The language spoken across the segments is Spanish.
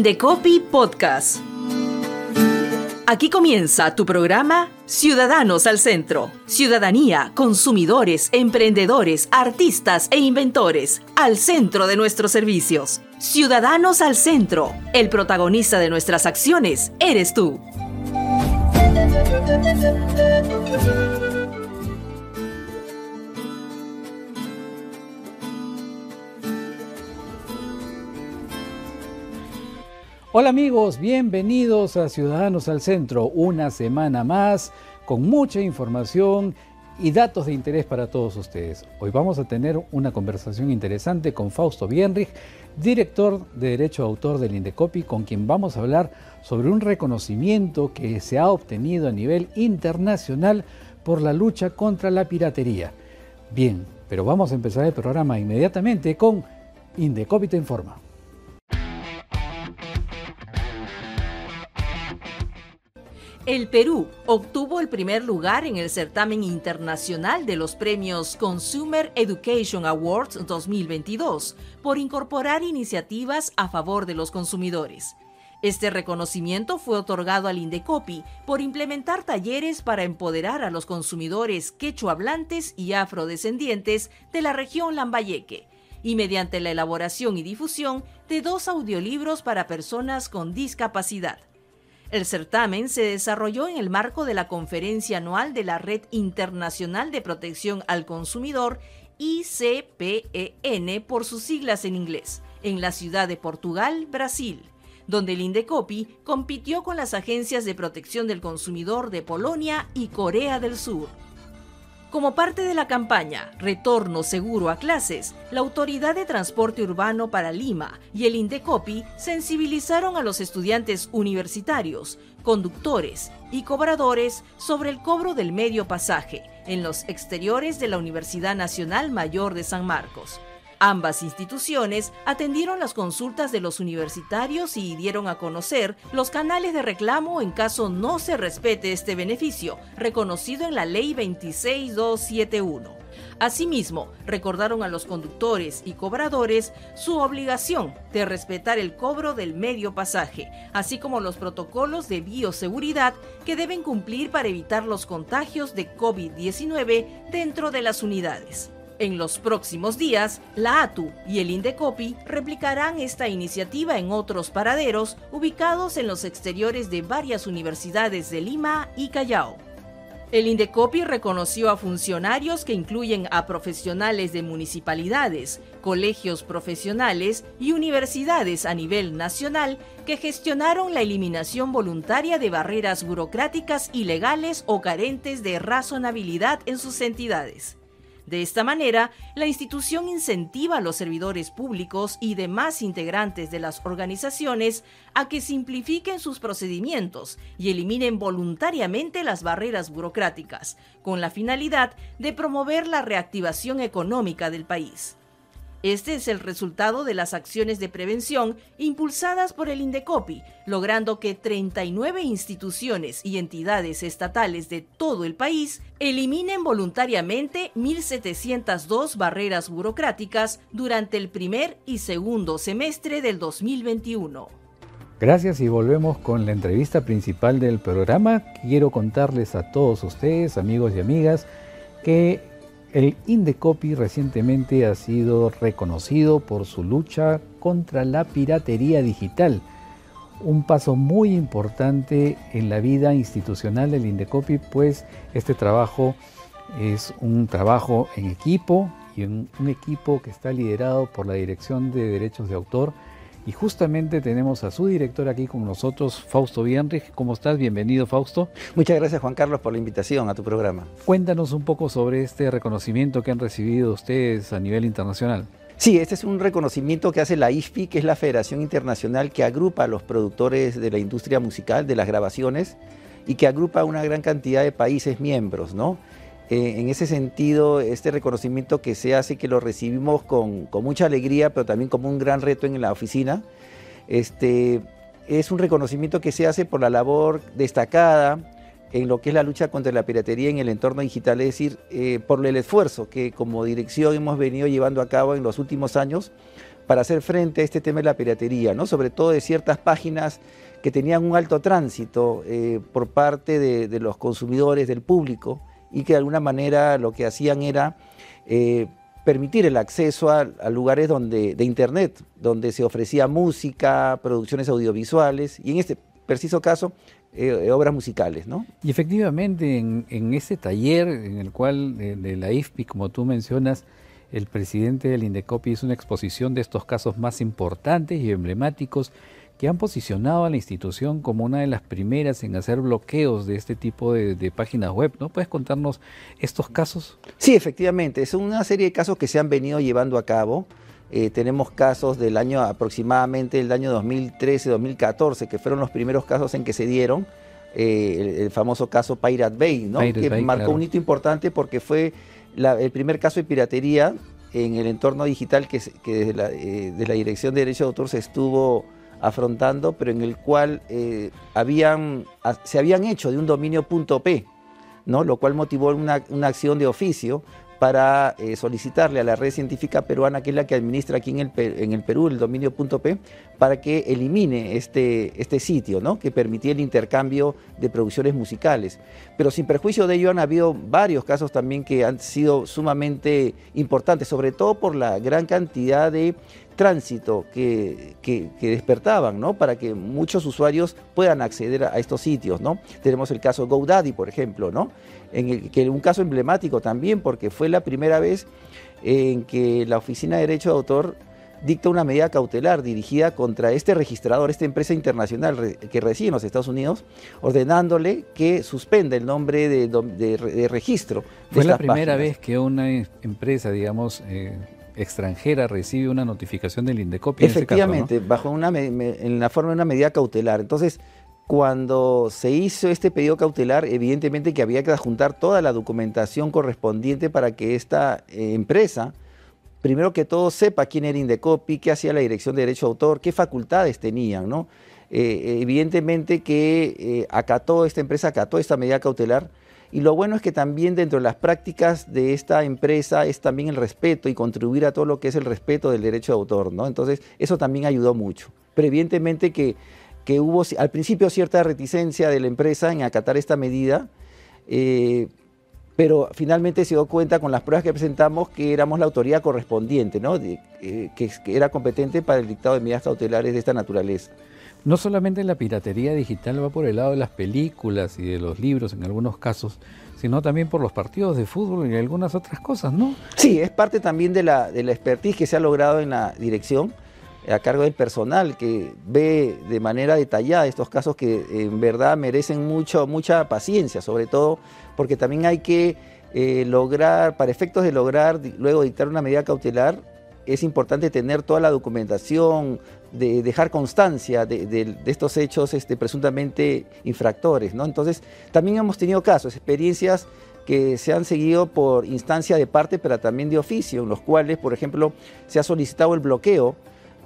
Indecopi Podcast. Aquí comienza tu programa Ciudadanos al Centro. Ciudadanía, consumidores, emprendedores, artistas e inventores al centro de nuestros servicios. Ciudadanos al Centro. El protagonista de nuestras acciones eres tú. Hola amigos, bienvenidos a Ciudadanos al Centro, una semana más con mucha información y datos de interés para todos ustedes. Hoy vamos a tener una conversación interesante con Fausto Bienrich, director de Derecho de Autor del Indecopi, con quien vamos a hablar sobre un reconocimiento que se ha obtenido a nivel internacional por la lucha contra la piratería. Bien, pero vamos a empezar el programa inmediatamente con Indecopi te informa. El Perú obtuvo el primer lugar en el certamen internacional de los premios Consumer Education Awards 2022 por incorporar iniciativas a favor de los consumidores. Este reconocimiento fue otorgado al Indecopi por implementar talleres para empoderar a los consumidores quechohablantes y afrodescendientes de la región Lambayeque y mediante la elaboración y difusión de dos audiolibros para personas con discapacidad. El certamen se desarrolló en el marco de la conferencia anual de la Red Internacional de Protección al Consumidor, ICPEN por sus siglas en inglés, en la ciudad de Portugal, Brasil, donde el Indecopi compitió con las agencias de protección del consumidor de Polonia y Corea del Sur. Como parte de la campaña Retorno Seguro a Clases, la Autoridad de Transporte Urbano para Lima y el Indecopi sensibilizaron a los estudiantes universitarios, conductores y cobradores sobre el cobro del medio pasaje en los exteriores de la Universidad Nacional Mayor de San Marcos. Ambas instituciones atendieron las consultas de los universitarios y dieron a conocer los canales de reclamo en caso no se respete este beneficio, reconocido en la Ley 26271. Asimismo, recordaron a los conductores y cobradores su obligación de respetar el cobro del medio pasaje, así como los protocolos de bioseguridad que deben cumplir para evitar los contagios de COVID-19 dentro de las unidades. En los próximos días, la ATU y el Indecopi replicarán esta iniciativa en otros paraderos ubicados en los exteriores de varias universidades de Lima y Callao. El Indecopi reconoció a funcionarios que incluyen a profesionales de municipalidades, colegios profesionales y universidades a nivel nacional que gestionaron la eliminación voluntaria de barreras burocráticas ilegales o carentes de razonabilidad en sus entidades. De esta manera, la institución incentiva a los servidores públicos y demás integrantes de las organizaciones a que simplifiquen sus procedimientos y eliminen voluntariamente las barreras burocráticas, con la finalidad de promover la reactivación económica del país. Este es el resultado de las acciones de prevención impulsadas por el Indecopi, logrando que 39 instituciones y entidades estatales de todo el país eliminen voluntariamente 1.702 barreras burocráticas durante el primer y segundo semestre del 2021. Gracias y volvemos con la entrevista principal del programa. Quiero contarles a todos ustedes, amigos y amigas, que el Indecopi recientemente ha sido reconocido por su lucha contra la piratería digital, un paso muy importante en la vida institucional del Indecopi, pues este trabajo es un trabajo en equipo y un equipo que está liderado por la Dirección de Derechos de Autor y justamente tenemos a su director aquí con nosotros, Fausto Bienrich. ¿Cómo estás? Bienvenido, Fausto. Muchas gracias, Juan Carlos, por la invitación a tu programa. Cuéntanos un poco sobre este reconocimiento que han recibido ustedes a nivel internacional. Sí, este es un reconocimiento que hace la IFPI, que es la Federación Internacional que agrupa a los productores de la industria musical, de las grabaciones, y que agrupa a una gran cantidad de países miembros, ¿no? Eh, en ese sentido, este reconocimiento que se hace, que lo recibimos con, mucha alegría, pero también como un gran reto en la oficina, este, es un reconocimiento que se hace por la labor destacada en lo que es la lucha contra la piratería en el entorno digital, es decir, eh, por el esfuerzo que como dirección hemos venido llevando a cabo en los últimos años para hacer frente a este tema de la piratería, ¿no? sobre todo de ciertas páginas que tenían un alto tránsito eh, por parte de, los consumidores, del público, y que de alguna manera lo que hacían era eh, permitir el acceso a, lugares donde, de Internet, donde se ofrecía música, producciones audiovisuales, y en este preciso caso, eh, obras musicales. ¿no? Y efectivamente, en, en ese taller en el cual de, la IFPI, como tú mencionas, el presidente del Indecopi hizo una exposición de estos casos más importantes y emblemáticos que han posicionado a la institución como una de las primeras en hacer bloqueos de este tipo de, páginas web. ¿No puedes contarnos estos casos? Sí, efectivamente, es una serie de casos que se han venido llevando a cabo. Eh, tenemos casos del año aproximadamente el año 2013-2014, que fueron los primeros casos en que se dieron. Eh, el, famoso caso Pirate Bay, ¿no? que marcó un hito importante porque fue el primer caso de piratería en el entorno digital que, desde la, eh, la Dirección de Derecho de Autor se estuvo afrontando, pero en el cual eh, habían, se habían hecho de un dominio .p, ¿no? lo cual motivó una, una acción de oficio para eh, solicitarle a la red científica peruana, que es la que administra aquí en el, en el Perú el dominio .p, para que elimine este, este sitio, ¿no? que permitía el intercambio de producciones musicales. Pero sin perjuicio de ello han habido varios casos también que han sido sumamente importantes, sobre todo por la gran cantidad de tránsito que, despertaban, ¿no? Para que muchos usuarios puedan acceder a estos sitios, ¿no? Tenemos el caso GoDaddy, por ejemplo, ¿no? En el, que un caso emblemático también, porque fue la primera vez en que la Oficina de Derecho de Autor dicta una medida cautelar dirigida contra este registrador, esta empresa internacional que reside en los Estados Unidos, ordenándole que suspenda el nombre de, registro. Fue la primera vez que una empresa, digamos, eh, extranjera recibe una notificación del INDECOPI. Efectivamente, en bajo una en la forma de una medida cautelar. Entonces, cuando se hizo este pedido cautelar, evidentemente que había que adjuntar toda la documentación correspondiente para que esta eh, empresa, primero que todo, sepa quién era Indecopi, qué hacía la Dirección de Derecho de Autor, qué facultades tenían, ¿no? Eh, evidentemente que eh, acató, esta empresa acató esta medida cautelar, y lo bueno es que también dentro de las prácticas de esta empresa es también el respeto y contribuir a todo lo que es el respeto del derecho de autor, ¿no? Entonces, eso también ayudó mucho. Pero evidentemente que, que hubo al principio cierta reticencia de la empresa en acatar esta medida, eh, pero finalmente se dio cuenta con las pruebas que presentamos que éramos la autoridad correspondiente, ¿no? Eh, que, que era competente para el dictado de medidas cautelares de esta naturaleza. No solamente la piratería digital va por el lado de las películas y de los libros en algunos casos, sino también por los partidos de fútbol y algunas otras cosas, ¿no? Sí, es parte también de la, de la expertise que se ha logrado en la dirección a cargo del personal que ve de manera detallada estos casos que en verdad merecen mucho, mucha paciencia, sobre todo porque también hay que eh, lograr, para efectos de lograr luego dictar una medida cautelar, es importante tener toda la documentación, de dejar constancia de, estos hechos este, presuntamente infractores. ¿no? Entonces, también hemos tenido casos, experiencias que se han seguido por instancia de parte, pero también de oficio, en los cuales, por ejemplo, se ha solicitado el bloqueo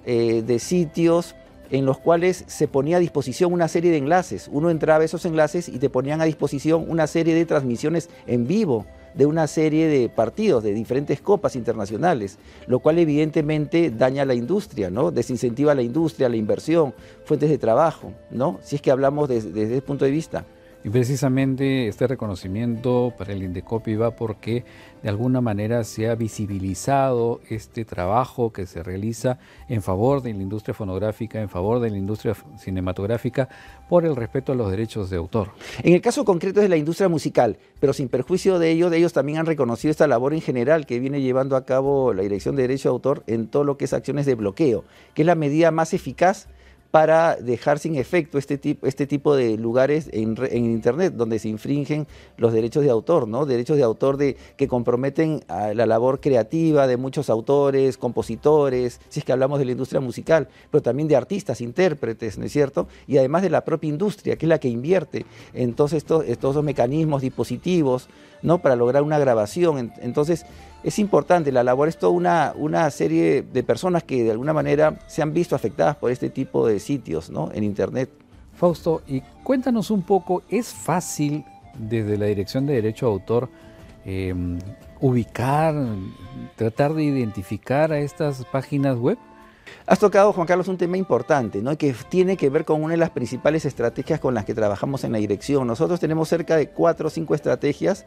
eh, de sitios en los cuales se ponía a disposición una serie de enlaces. Uno entraba a esos enlaces y te ponían a disposición una serie de transmisiones en vivo de una serie de partidos de diferentes copas internacionales, lo cual evidentemente daña a la industria, ¿no? Desincentiva a la industria, la inversión, fuentes de trabajo, ¿no? Si es que hablamos desde ese punto de vista. Y precisamente este reconocimiento para el Indecopi va porque de alguna manera se ha visibilizado este trabajo que se realiza en favor de la industria fonográfica, en favor de la industria cinematográfica, por el respeto a los derechos de autor. En el caso concreto es de la industria musical, pero sin perjuicio de ellos, ellos también han reconocido esta labor en general que viene llevando a cabo la Dirección de Derecho de Autor en todo lo que es acciones de bloqueo, que es la medida más eficaz para dejar sin efecto este tipo, este tipo de lugares en, Internet donde se infringen los derechos de autor, ¿no? derechos de autor de, que comprometen a la labor creativa de muchos autores, compositores, si es que hablamos de la industria musical, pero también de artistas, intérpretes, ¿no es cierto? Y además de la propia industria, que es la que invierte en todos estos, estos mecanismos dispositivos ¿no? para lograr una grabación. Entonces, es importante, la labor es toda una, una serie de personas que de alguna manera se han visto afectadas por este tipo de sitios ¿no? en Internet. Fausto, y cuéntanos un poco, ¿es fácil desde la Dirección de Derecho a Autor em, ubicar, tratar de identificar a estas páginas web? Has tocado, Juan Carlos, un tema importante, ¿no? que tiene que ver con una de las principales estrategias con las que trabajamos en la dirección. Nosotros tenemos cerca de cuatro o cinco estrategias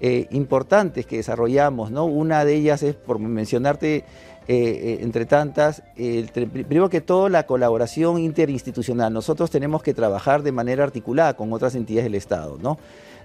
eh, importantes que desarrollamos. ¿no? Una de ellas es, por mencionarte, eh, eh, entre tantas, primero que todo la colaboración interinstitucional. Nosotros tenemos que trabajar de manera articulada con otras entidades del Estado. ¿no?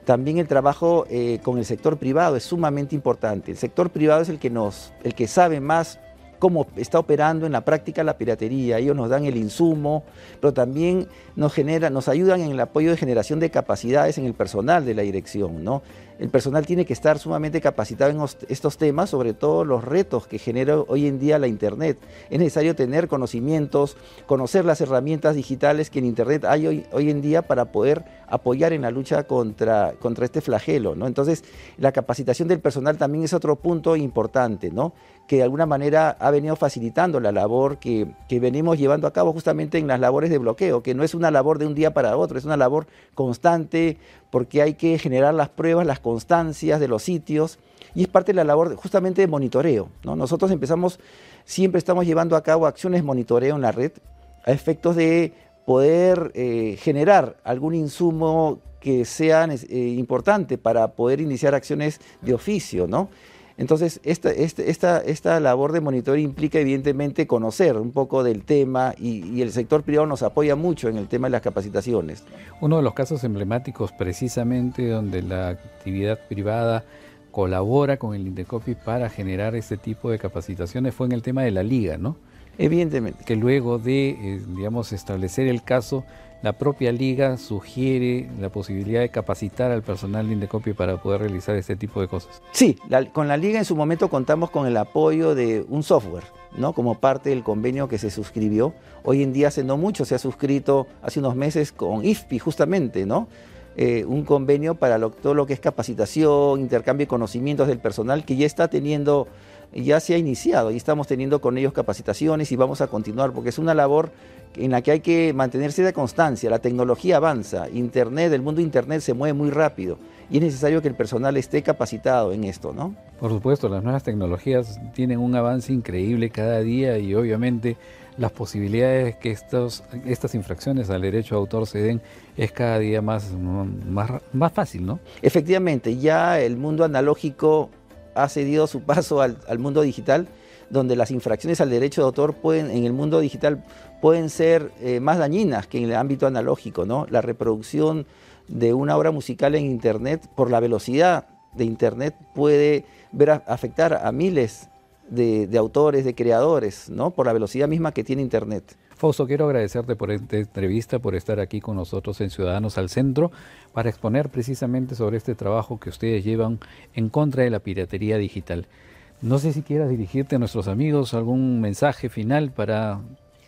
También el trabajo con el sector privado es sumamente importante. El sector privado es el que, nos, el que sabe más cómo está operando en la práctica la piratería. Ellos nos dan el insumo, pero también nos, genera, nos ayudan en el apoyo de generación de capacidades en el personal de la dirección. ¿no? El personal tiene que estar sumamente capacitado en estos temas, sobre todo los retos que genera hoy en día la Internet. Es necesario tener conocimientos, conocer las herramientas digitales que en Internet hay hoy, hoy en día para poder apoyar en la lucha contra, contra este flagelo. ¿no? Entonces, la capacitación del personal también es otro punto importante, ¿no? que de alguna manera ha venido facilitando la labor que, que venimos llevando a cabo justamente en las labores de bloqueo, que no es una labor de un día para otro, es una labor constante porque hay que generar las pruebas, las constancias de los sitios y es parte de la labor justamente de monitoreo. ¿no? Nosotros empezamos, siempre estamos llevando a cabo acciones de monitoreo en la red a efectos de poder eh, generar algún insumo que sea eh, importante para poder iniciar acciones de oficio, ¿no? Entonces, esta, este, esta, esta, labor de monitoreo implica evidentemente conocer un poco del tema y, el sector privado nos apoya mucho en el tema de las capacitaciones. Uno de los casos emblemáticos precisamente donde la actividad privada colabora con el Indecopi para generar este tipo de capacitaciones fue en el tema de la liga, ¿no? Evidentemente. Que luego de, eh, digamos, establecer el caso, la propia liga sugiere la posibilidad de capacitar al personal de Indecopy para poder realizar este tipo de cosas. Sí, con la liga en su momento contamos con el apoyo de un software, ¿no? Como parte del convenio que se suscribió. Hoy en día hace no mucho se ha suscrito hace unos meses con IFPI justamente, ¿no? Eh, un convenio para todo lo que es capacitación, intercambio de conocimientos del personal que ya está teniendo ya se ha iniciado y estamos teniendo con ellos capacitaciones y vamos a continuar porque es una labor en la que hay que mantenerse de constancia. La tecnología avanza, Internet, el mundo Internet se mueve muy rápido y es necesario que el personal esté capacitado en esto, ¿no? Por supuesto, las nuevas tecnologías tienen un avance increíble cada día y obviamente las posibilidades que estos, estas infracciones al derecho de autor se den es cada día más, más, más fácil, ¿no? Efectivamente, ya el mundo analógico ha cedido su paso al, mundo digital, donde las infracciones al derecho de autor pueden, en el mundo digital pueden ser eh, más dañinas que en el ámbito analógico. ¿no? La reproducción de una obra musical en Internet, por la velocidad de Internet, puede ver afectar a miles de, de, autores, de creadores, ¿no? por la velocidad misma que tiene Internet. Fausto, quiero agradecerte por esta entrevista, por estar aquí con nosotros en Ciudadanos al Centro, para exponer precisamente sobre este trabajo que ustedes llevan en contra de la piratería digital. No sé si quieras dirigirte a nuestros amigos algún mensaje final para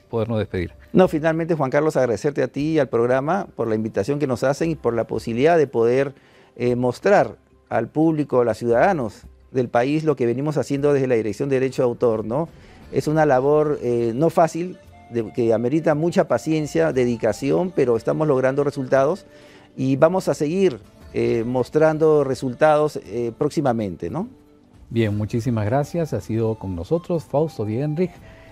podernos despedir. No, finalmente Juan Carlos, agradecerte a ti y al programa por la invitación que nos hacen y por la posibilidad de poder eh, mostrar al público, a los ciudadanos del país lo que venimos haciendo desde la Dirección de Derecho de Autor, ¿no? Es una labor eh, no fácil, que amerita mucha paciencia, dedicación, pero estamos logrando resultados y vamos a seguir eh, mostrando resultados eh, próximamente, ¿no? Bien, muchísimas gracias. Ha sido con nosotros Fausto Dienrich,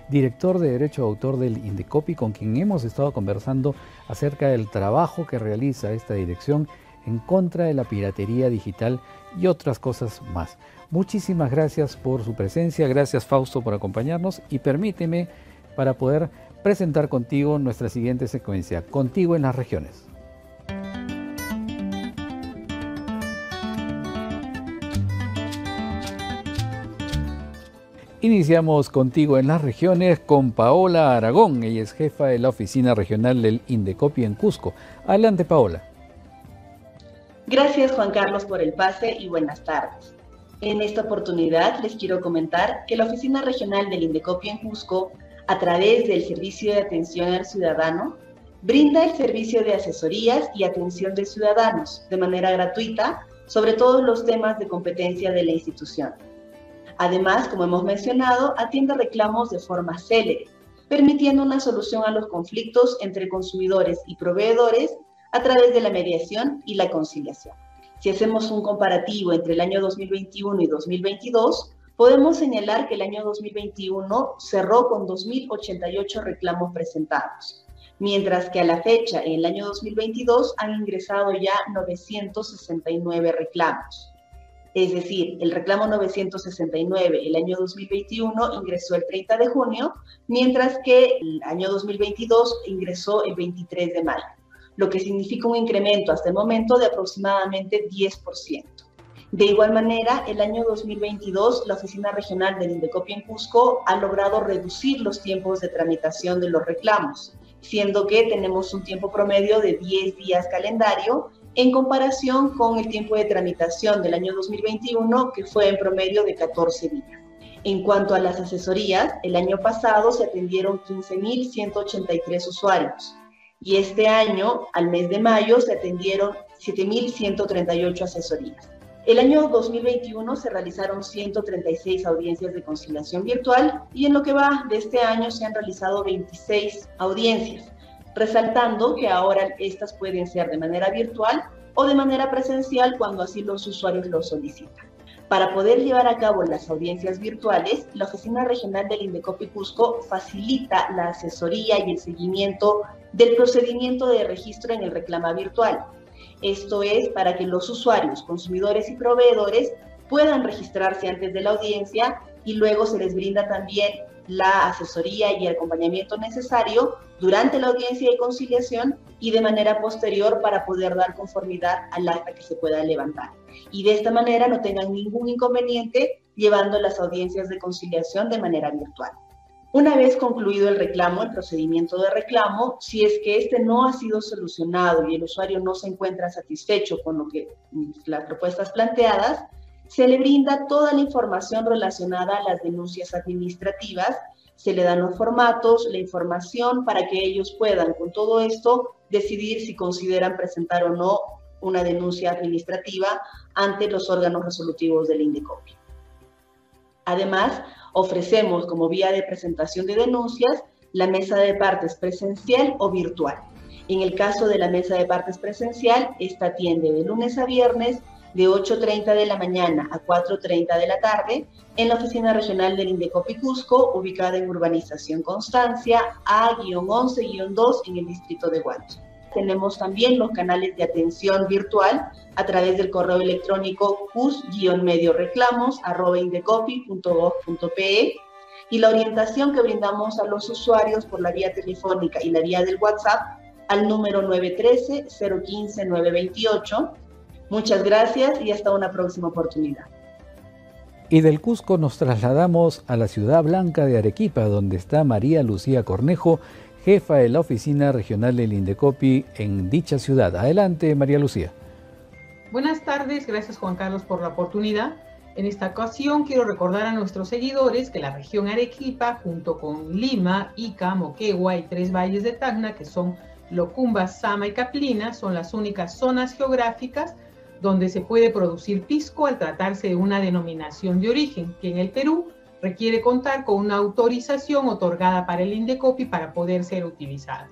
director de Derecho de Autor del Indecopi, con quien hemos estado conversando acerca del trabajo que realiza esta dirección en contra de la piratería digital y otras cosas más. Muchísimas gracias por su presencia, gracias Fausto por acompañarnos y permíteme para poder presentar contigo nuestra siguiente secuencia, Contigo en las regiones. Iniciamos contigo en las regiones con Paola Aragón. Ella es jefa de la oficina regional del Indecopi en Cusco. Adelante, Paola. Gracias, Juan Carlos, por el pase y buenas tardes. En esta oportunidad les quiero comentar que la oficina regional del Indecopi en Cusco a través del Servicio de Atención al Ciudadano, brinda el servicio de asesorías y atención de ciudadanos de manera gratuita sobre todos los temas de competencia de la institución. Además, como hemos mencionado, atiende reclamos de forma célere, permitiendo una solución a los conflictos entre consumidores y proveedores a través de la mediación y la conciliación. Si hacemos un comparativo entre el año 2021 y 2022, podemos señalar que el año 2021 cerró con 2.088 reclamos presentados, mientras que a la fecha, en el año 2022, han ingresado ya 969 reclamos. Es decir, el reclamo 969 el año 2021 ingresó el 30 de junio, mientras que el año 2022 ingresó el 23 de mayo, lo que significa un incremento hasta el momento de aproximadamente 10%. De igual manera, el año 2022, la Oficina Regional del Indecopi en Cusco ha logrado reducir los tiempos de tramitación de los reclamos, siendo que tenemos un tiempo promedio de 10 días calendario en comparación con el tiempo de tramitación del año 2021, que fue en promedio de 14 días. En cuanto a las asesorías, el año pasado se atendieron 15.183 usuarios y este año, al mes de mayo, se atendieron 7.138 asesorías. El año 2021 se realizaron 136 audiencias de conciliación virtual y en lo que va de este año se han realizado 26 audiencias resaltando que ahora estas pueden ser de manera virtual o de manera presencial cuando así los usuarios lo solicitan. Para poder llevar a cabo las audiencias virtuales, la Oficina Regional del Indecopi Cusco facilita la asesoría y el seguimiento del procedimiento de registro en el reclama virtual. Esto es para que los usuarios, consumidores y proveedores puedan registrarse antes de la audiencia y luego se les brinda también la asesoría y el acompañamiento necesario durante la audiencia de conciliación y de manera posterior para poder dar conformidad al acta que se pueda levantar. Y de esta manera no tengan ningún inconveniente llevando las audiencias de conciliación de manera virtual. Una vez concluido el reclamo, el procedimiento de reclamo, si es que este no ha sido solucionado y el usuario no se encuentra satisfecho con lo que las propuestas planteadas, se le brinda toda la información relacionada a las denuncias administrativas, se le dan los formatos, la información para que ellos puedan con todo esto decidir si consideran presentar o no una denuncia administrativa ante los órganos resolutivos del INDECOPI. Además, ofrecemos como vía de presentación de denuncias la mesa de partes presencial o virtual. En el caso de la mesa de partes presencial, esta atiende de lunes a viernes de 8.30 de la mañana a 4.30 de la tarde en la oficina regional del Indecopi Cusco, ubicada en Urbanización Constancia A-11-2 en el distrito de Huancho. Tenemos también los canales de atención virtual a través del correo electrónico cus-medio reclamos y la orientación que brindamos a los usuarios por la vía telefónica y la vía del WhatsApp al número 913-015-928 Muchas gracias y hasta una próxima oportunidad. Y del Cusco nos trasladamos a la ciudad blanca de Arequipa, donde está María Lucía Cornejo, jefa de la oficina regional del Indecopi en dicha ciudad. Adelante, María Lucía. Buenas tardes, gracias Juan Carlos por la oportunidad. En esta ocasión quiero recordar a nuestros seguidores que la región Arequipa, junto con Lima, Ica, Moquegua y tres valles de Tacna, que son Locumba, Sama y Caplina, son las únicas zonas geográficas donde se puede producir pisco al tratarse de una denominación de origen, que en el Perú requiere contar con una autorización otorgada para el INDECOPI para poder ser utilizada.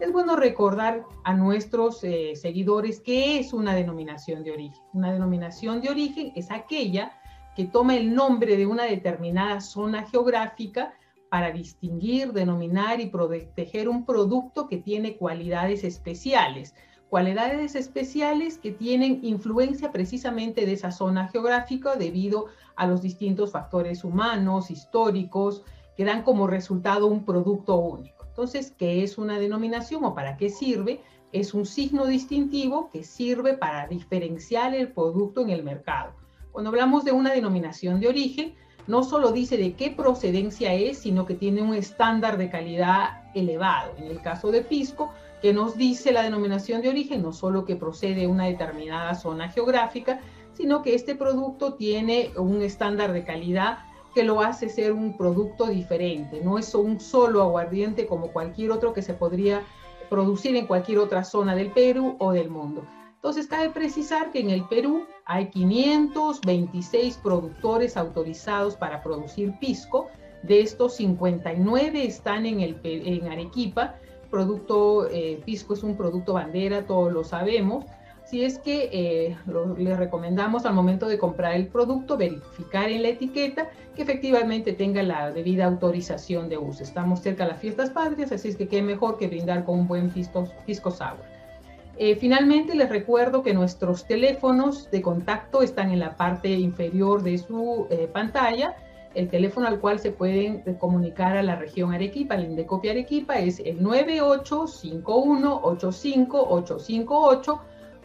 Es bueno recordar a nuestros eh, seguidores qué es una denominación de origen. Una denominación de origen es aquella que toma el nombre de una determinada zona geográfica para distinguir, denominar y proteger un producto que tiene cualidades especiales, cualidades especiales que tienen influencia precisamente de esa zona geográfica debido a los distintos factores humanos, históricos, que dan como resultado un producto único. Entonces, ¿qué es una denominación o para qué sirve? Es un signo distintivo que sirve para diferenciar el producto en el mercado. Cuando hablamos de una denominación de origen, no solo dice de qué procedencia es, sino que tiene un estándar de calidad elevado. En el caso de Pisco, que nos dice la denominación de origen, no solo que procede de una determinada zona geográfica, sino que este producto tiene un estándar de calidad que lo hace ser un producto diferente, no es un solo aguardiente como cualquier otro que se podría producir en cualquier otra zona del Perú o del mundo. Entonces, cabe precisar que en el Perú hay 526 productores autorizados para producir pisco. De estos, 59 están en, el, en Arequipa producto eh, pisco es un producto bandera, todos lo sabemos. si es que eh, recomendamos al momento de comprar el producto verificar en la etiqueta que efectivamente tenga la debida autorización de uso. Estamos cerca de las fiestas patrias, así es que qué mejor que brindar con un buen pisco, pisco sour. Eh, finalmente les recuerdo que nuestros teléfonos de contacto están en la parte inferior de su eh, pantalla. El teléfono al cual se pueden comunicar a la región Arequipa, el Indecopia Arequipa, es el 9851 85858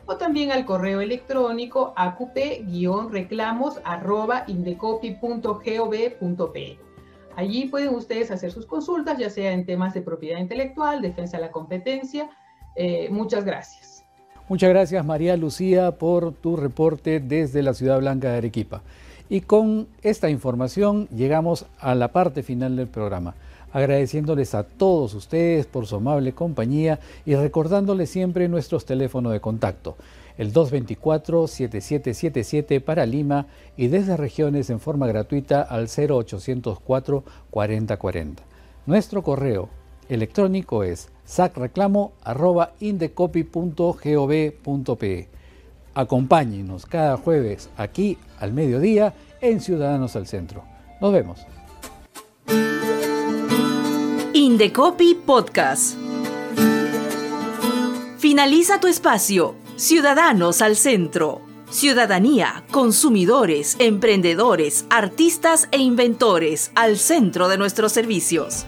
o también al correo electrónico acupe-reclamos Allí pueden ustedes hacer sus consultas, ya sea en temas de propiedad intelectual, defensa de la competencia. Eh, muchas gracias. Muchas gracias María Lucía por tu reporte desde la Ciudad Blanca de Arequipa. Y con esta información llegamos a la parte final del programa agradeciéndoles a todos ustedes por su amable compañía y recordándoles siempre nuestros teléfonos de contacto, el 224-7777 para Lima y desde regiones en forma gratuita al 0804 4040. Nuestro correo electrónico es sacreclamo.indecopy.gov.pe. Acompáñenos cada jueves aquí al mediodía en Ciudadanos al Centro. Nos vemos. Indecopy Podcast. Finaliza tu espacio. Ciudadanos al centro. Ciudadanía, consumidores, emprendedores, artistas e inventores al centro de nuestros servicios.